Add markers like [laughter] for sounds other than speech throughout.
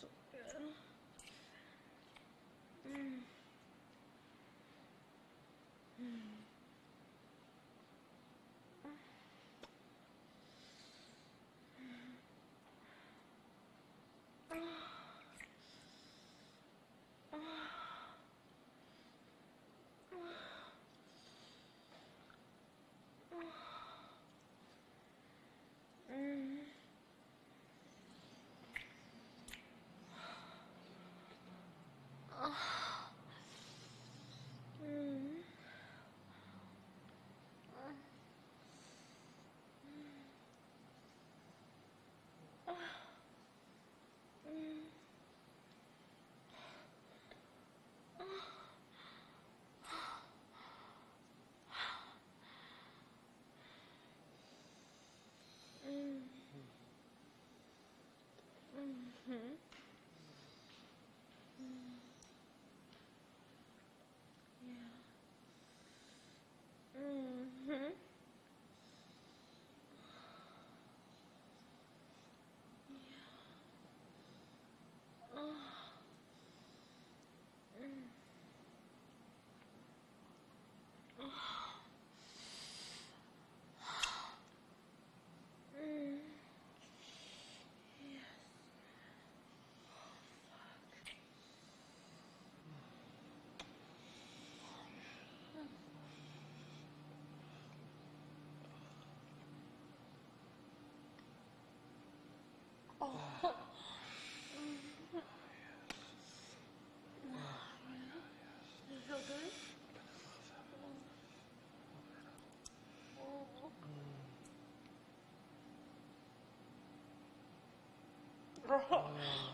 そう。Oh. [laughs]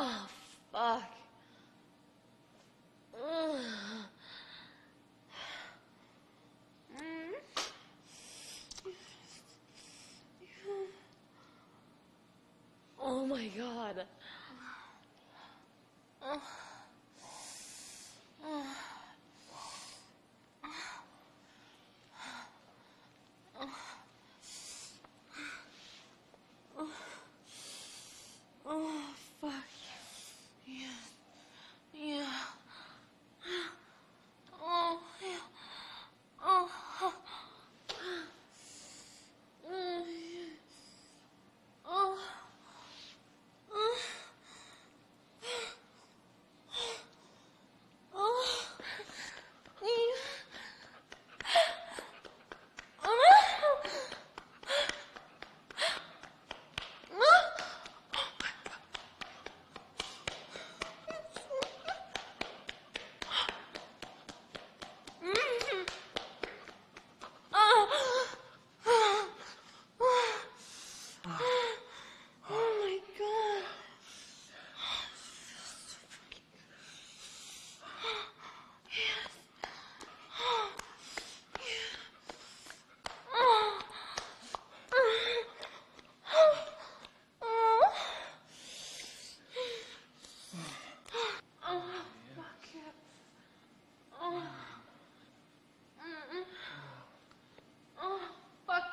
Oh,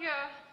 Yeah.